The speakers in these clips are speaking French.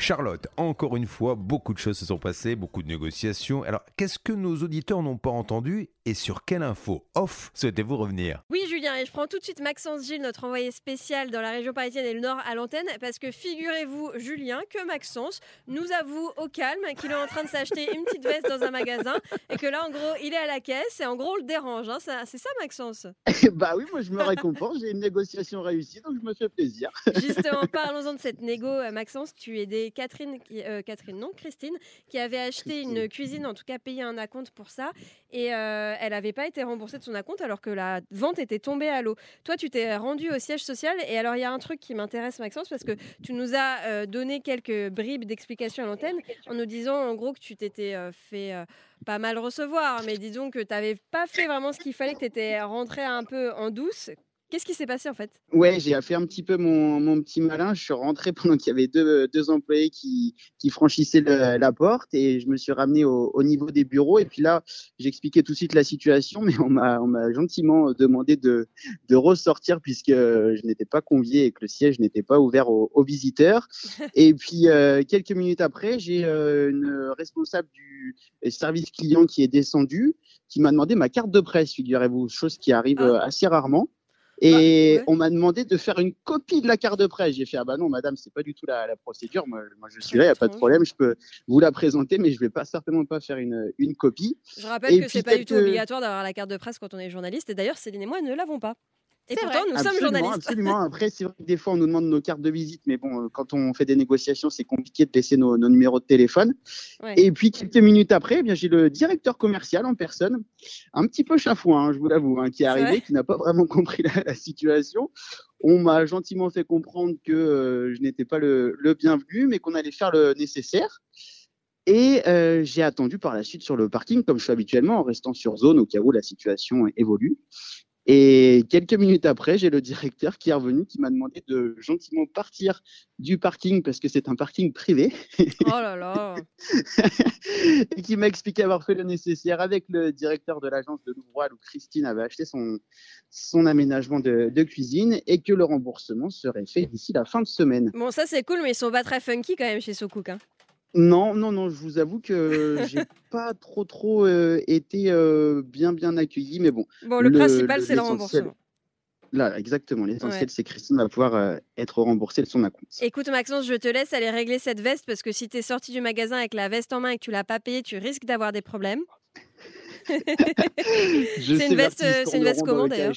Charlotte, encore une fois, beaucoup de choses se sont passées, beaucoup de négociations. Alors, qu'est-ce que nos auditeurs n'ont pas entendu et sur quelle info off souhaitez-vous revenir? Oui, Julien, et je prends tout de suite Maxence Gilles, notre envoyé spécial dans la région parisienne et le Nord à l'antenne, parce que figurez-vous, Julien, que Maxence nous avoue au calme qu'il est en train de s'acheter une petite veste dans un magasin et que là, en gros, il est à la caisse et en gros, on le dérange. Hein. C'est ça, Maxence? Bah oui, moi je me récompense, j'ai une négociation réussie, donc je me fais plaisir. Justement, parlons-en de cette négo, euh, Maxence. Tu es des Catherine, euh, Catherine, non, Christine, qui avait acheté une cuisine, en tout cas payé un acompte pour ça, et euh, elle n'avait pas été remboursée de son acompte alors que la vente était tombée à l'eau. Toi, tu t'es rendu au siège social, et alors il y a un truc qui m'intéresse, Maxence, parce que tu nous as euh, donné quelques bribes d'explications à l'antenne en nous disant en gros que tu t'étais fait pas mal recevoir, mais disons que tu n'avais pas fait vraiment ce qu'il fallait, que tu étais rentré un peu en douce. Qu'est-ce qui s'est passé en fait? Ouais, j'ai fait un petit peu mon, mon, petit malin. Je suis rentré pendant qu'il y avait deux, deux employés qui, qui franchissaient la porte et je me suis ramené au, au, niveau des bureaux. Et puis là, j'expliquais tout de suite la situation, mais on m'a gentiment demandé de, de ressortir puisque je n'étais pas convié et que le siège n'était pas ouvert aux, aux visiteurs. et puis euh, quelques minutes après, j'ai euh, une responsable du service client qui est descendue, qui m'a demandé ma carte de presse, figurez-vous, chose qui arrive ah. assez rarement. Et bah, on m'a demandé de faire une copie de la carte de presse. J'ai fait ah bah non madame c'est pas du tout la, la procédure. Moi, moi, je suis là, il y a pas de problème, je peux vous la présenter, mais je vais pas certainement pas faire une, une copie. Je rappelle et que c'est pas du tout obligatoire d'avoir la carte de presse quand on est journaliste. Et d'ailleurs Céline et moi ne l'avons pas. Et pourtant, nous sommes journalistes. Absolument. Après, c'est vrai que des fois, on nous demande nos cartes de visite, mais bon, euh, quand on fait des négociations, c'est compliqué de laisser nos, nos numéros de téléphone. Ouais. Et puis, quelques minutes après, eh bien, j'ai le directeur commercial en personne, un petit peu chafouin, hein, je vous l'avoue, hein, qui est arrivé, ouais. qui n'a pas vraiment compris la, la situation. On m'a gentiment fait comprendre que euh, je n'étais pas le, le bienvenu, mais qu'on allait faire le nécessaire. Et euh, j'ai attendu par la suite sur le parking, comme je suis habituellement, en restant sur zone au cas où la situation évolue. Et quelques minutes après, j'ai le directeur qui est revenu, qui m'a demandé de gentiment partir du parking parce que c'est un parking privé. Oh là là Et qui m'a expliqué avoir fait le nécessaire avec le directeur de l'agence de Louvroil où Christine avait acheté son, son aménagement de, de, cuisine et que le remboursement serait fait d'ici la fin de semaine. Bon, ça c'est cool, mais ils sont pas très funky quand même chez SoCook. Hein. Non, non, non, je vous avoue que j'ai pas trop, trop euh, été euh, bien, bien accueilli, mais bon. Bon, le, le principal, c'est le remboursement. Là, exactement. L'essentiel, ouais. c'est que Christine va pouvoir euh, être remboursée de son acompte. Écoute, Maxence, je te laisse aller régler cette veste parce que si tu es sorti du magasin avec la veste en main et que tu l'as pas payée, tu risques d'avoir des problèmes. c'est une veste, c'est une veste comment d'ailleurs?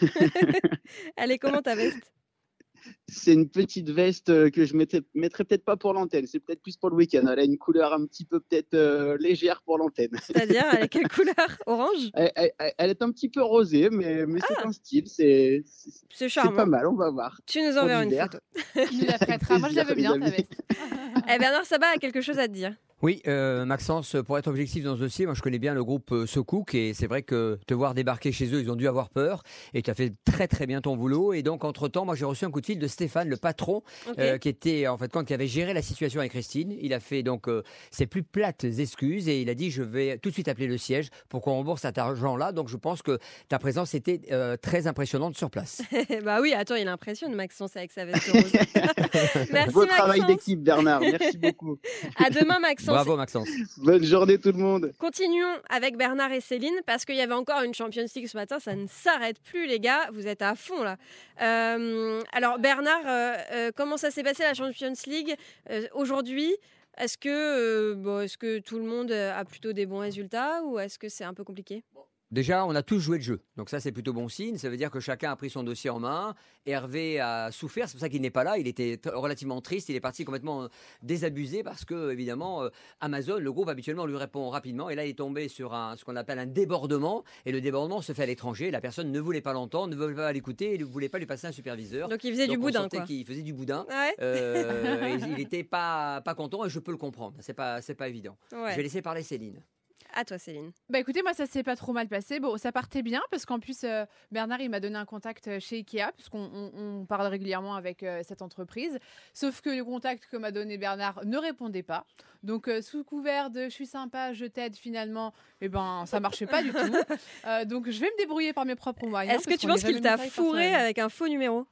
Elle est comment ta veste? C'est une petite veste euh, que je mettrais, mettrais peut-être pas pour l'antenne, c'est peut-être plus pour le week-end. Elle a une couleur un petit peu peut-être euh, légère pour l'antenne. C'est-à-dire, elle a quelle couleur Orange? Elle, elle, elle, est un petit peu rosée, mais, mais ah. c'est un style, c'est pas mal, on va voir. Tu nous enverras une photo. Tu nous la prêteras, moi je la veux bien ta veste. eh Bernard Sabat a quelque chose à te dire. Oui, euh, Maxence, pour être objectif dans ce dossier, moi je connais bien le groupe euh, Socook et c'est vrai que te voir débarquer chez eux, ils ont dû avoir peur et tu as fait très très bien ton boulot. Et donc entre-temps, moi j'ai reçu un coup de fil de Stéphane, le patron, okay. euh, qui était en fait quand qui avait géré la situation avec Christine. Il a fait donc euh, ses plus plates excuses et il a dit je vais tout de suite appeler le siège pour qu'on rembourse cet argent-là. Donc je pense que ta présence était euh, très impressionnante sur place. bah oui, attends, il impressionne Maxence avec sa veste rose. Merci Beau Maxence. travail d'équipe Bernard, merci beaucoup. à demain Maxence. Bravo Maxence. Bonne journée tout le monde. Continuons avec Bernard et Céline parce qu'il y avait encore une Champions League ce matin. Ça ne s'arrête plus les gars. Vous êtes à fond là. Euh, alors Bernard, euh, euh, comment ça s'est passé la Champions League euh, aujourd'hui? Est-ce que, euh, bon, est que tout le monde a plutôt des bons résultats ou est-ce que c'est un peu compliqué? Déjà, on a tous joué le jeu. Donc ça, c'est plutôt bon signe. Ça veut dire que chacun a pris son dossier en main. Hervé a souffert. C'est pour ça qu'il n'est pas là. Il était relativement triste. Il est parti complètement désabusé parce que, évidemment, euh, Amazon, le groupe habituellement lui répond rapidement. Et là, il est tombé sur un, ce qu'on appelle un débordement. Et le débordement se fait à l'étranger. La personne ne voulait pas l'entendre, ne voulait pas l'écouter et ne voulait pas lui passer un superviseur. Donc il faisait Donc, du boudin. Quoi. Il faisait du boudin. Ouais. Euh, il n'était pas, pas content et je peux le comprendre. C'est pas, pas évident. Ouais. Je vais laisser parler Céline. À toi, Céline. Bah écoutez, moi ça s'est pas trop mal passé. Bon, ça partait bien parce qu'en plus euh, Bernard il m'a donné un contact euh, chez Ikea puisqu'on on, on parle régulièrement avec euh, cette entreprise. Sauf que le contact que m'a donné Bernard ne répondait pas. Donc euh, sous couvert de je suis sympa, je t'aide finalement, eh ben ça marchait pas du tout. Donc je vais me débrouiller par mes propres moyens. Est-ce que parce tu qu'on penses qu'il t'a fourré personnel. avec un faux numéro?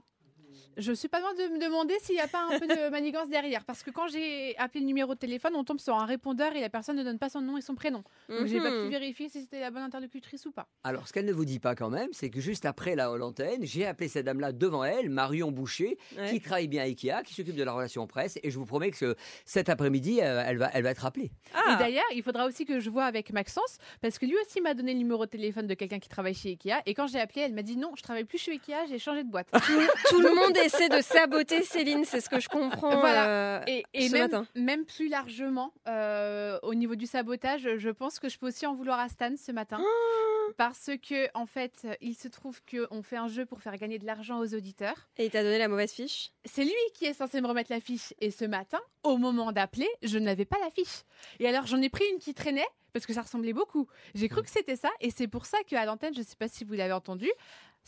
Je suis pas loin de me demander s'il n'y a pas un peu de manigance derrière. Parce que quand j'ai appelé le numéro de téléphone, on tombe sur un répondeur et la personne ne donne pas son nom et son prénom. Donc j'ai pas pu Mhm. vérifier si c'était la bonne interlocutrice ou pas. Alors, ce qu'elle ne vous dit pas quand même, c'est que juste après la l'antenne, j'ai appelé cette dame-là devant elle, Marion Boucher, Ouais. qui travaille bien à Ikea, qui s'occupe de la relation presse, et je vous promets que ce- cet après-midi, euh, elle, va, elle va être rappelée. Ah. Et d'ailleurs, il faudra aussi que je vois avec Maxence, parce que lui aussi m'a donné le numéro de téléphone de quelqu'un qui travaille chez Ikea. Et quand j'ai appelé, elle m'a dit non, je travaille plus chez Ikea, j'ai changé de boîte. Tout le monde essaie de saboter Céline, c'est ce que je comprends. Voilà. euh, Et, et Ce même, matin. même plus largement, euh, au niveau du sabotage, je pense que je peux aussi en vouloir à Stan ce matin. Parce que, en fait, il se trouve qu'on fait un jeu pour faire gagner de l'argent aux auditeurs. Et il t'a donné la mauvaise fiche C'est lui qui est censé me remettre la fiche. Et ce matin, au moment d'appeler, je n'avais pas la fiche. Et alors, j'en ai pris une qui traînait parce que ça ressemblait beaucoup. J'ai cru que c'était ça. Et c'est pour ça qu'à l'antenne, je ne sais pas si vous l'avez entendu,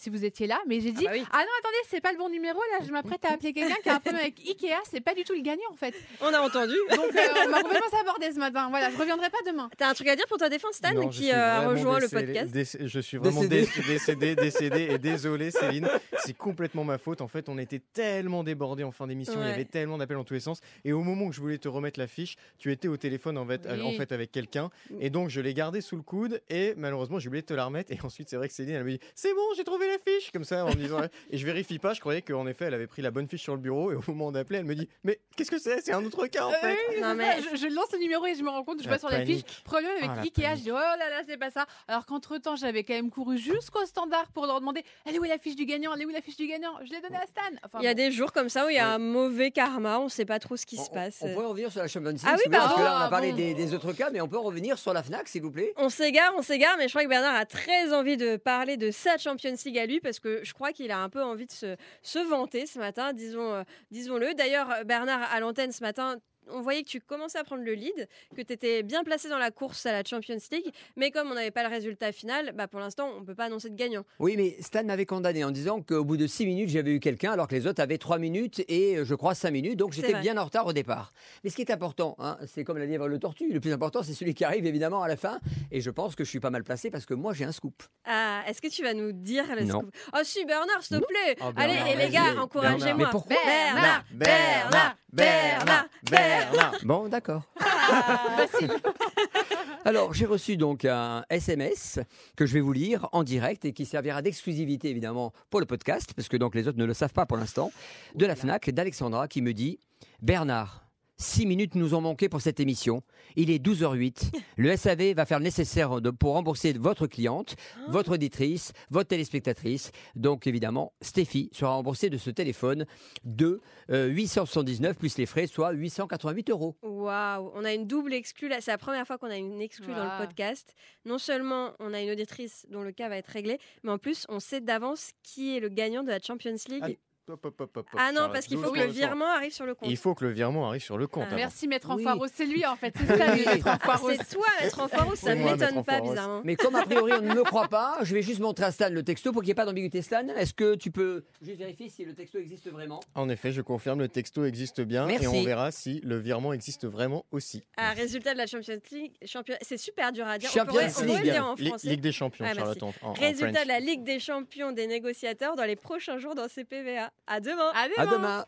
si vous étiez là, mais j'ai dit bah oui. Ah non, attendez, c'est pas le bon numéro. Là, je m'apprête à appeler quelqu'un qui a un problème avec Ikea. C'est pas du tout le gagnant, en fait. On a entendu. Donc, euh, on m'a complètement sabordé ce matin. Voilà, je reviendrai pas demain. T'as un truc à dire pour ta défense, Stan, Non, qui euh, a rejoint le décédé- podcast déc- je suis vraiment Décédé. dé- décédé, décédé et désolé Céline. C'est complètement ma faute. En fait, on était tellement débordés en fin d'émission, il y Ouais. avait tellement d'appels dans tous les sens. Et au moment où je voulais te remettre la fiche, tu étais au téléphone en fait, Oui. en fait avec quelqu'un. Et donc je l'ai gardée sous le coude et malheureusement j'ai oublié de te la remettre. Et ensuite c'est vrai que Céline elle me dit c'est bon j'ai trouvé la fiche comme ça en me disant et je vérifie pas. Je croyais qu'en effet elle avait pris la bonne fiche sur le bureau et au moment d'appeler elle me dit mais qu'est-ce que c'est? C'est un autre cas en Euh, fait. Non, mais- je, je lance le numéro et je me rends compte, je La vois sur la fiche, problème avec Ah, la Ikea. Je dis, oh là là, c'est pas ça. Alors qu'entre temps, j'avais quand même couru jusqu'au standard pour leur demander, elle est où la fiche du gagnant? Elle est où la fiche du gagnant? Je l'ai donnée à Stan. Enfin, Il y a bon. des jours comme ça où il y a Ouais. un mauvais karma, on sait pas trop ce qui On, se passe. on pourrait revenir sur la Champions League, Ah oui, parce que pardon. là, on a Ah, parlé bon. des, des autres cas, mais on peut revenir sur la FNAC, s'il vous plaît. On s'égare, on s'égare, mais je crois que Bernard a très envie de parler de sa Champions League lui parce que je crois qu'il a un peu envie de se, se vanter ce matin, disons, euh, disons-le. D'ailleurs, Bernard, à l'antenne ce matin, on voyait que tu commençais à prendre le lead, que tu étais bien placé dans la course à la Champions League, mais comme on n'avait pas le résultat final, bah pour l'instant, on peut pas annoncer de gagnant. Oui, mais Stan m'avait condamné en disant qu'au bout de 6 minutes, j'avais eu quelqu'un, alors que les autres avaient 3 minutes et euh, je crois 5 minutes, donc j'étais bien en retard au départ. Mais ce qui est important, hein, c'est comme la lièvre le tortue, le plus important, c'est celui qui arrive évidemment à la fin, et je pense que je suis pas mal placé parce que moi j'ai un scoop. Ah, est-ce que tu vas nous dire le Non. scoop? Oh si, Bernard, s'il te plaît Oh, Allez, Bernard, les gars, Bernard. encouragez-moi Mais pourquoi? Bernard Bernard Bernard Bernard. Bon, d'accord. Alors, j'ai reçu donc un SMS que je vais vous lire en direct et qui servira d'exclusivité évidemment pour le podcast, parce que donc les autres ne le savent pas pour l'instant, de la FNAC, d'Alexandra, qui me dit Bernard, 6 minutes nous ont manqué pour cette émission. Il est 12h08. Le SAV va faire le nécessaire de- pour rembourser votre cliente, votre auditrice, votre téléspectatrice. Donc évidemment, Stéphie sera remboursée de ce téléphone de euh, 879 plus les frais, soit 888 euros. Waouh, on a une double exclue. là. C'est la première fois qu'on a une exclue dans le podcast. Non seulement on a une auditrice dont le cas va être réglé, mais en plus on sait d'avance qui est le gagnant de la Champions League. Hop, hop, hop, hop, Ah, non, parce qu'il faut que le virement arrive sur le compte. Il faut que le virement arrive sur le compte. Ah. Merci, Maître Oui. Enfaros. C'est lui, en fait. C'est ça, lui, Maître Enfaros. C'est toi, Maître Enfaros, ça ne m'étonne pas, Enfaros. bizarrement. Mais comme a priori on ne me croit pas, je vais juste montrer à Stan le texto pour qu'il n'y ait pas d'ambiguïté. Stan, est-ce que tu peux juste vérifier si le texto existe vraiment? En effet, je confirme, le texto existe bien Merci. et on verra si le virement existe vraiment aussi. Ah, résultat de la Champions League, champion... c'est super dur à dire. Champions on pourrait, on League. dire en français. Ligue des champions, merci. Charlotte, en, en- en Résultat de la Ligue des champions des négociateurs dans les prochains jours dans CPVA. À demain. À À demain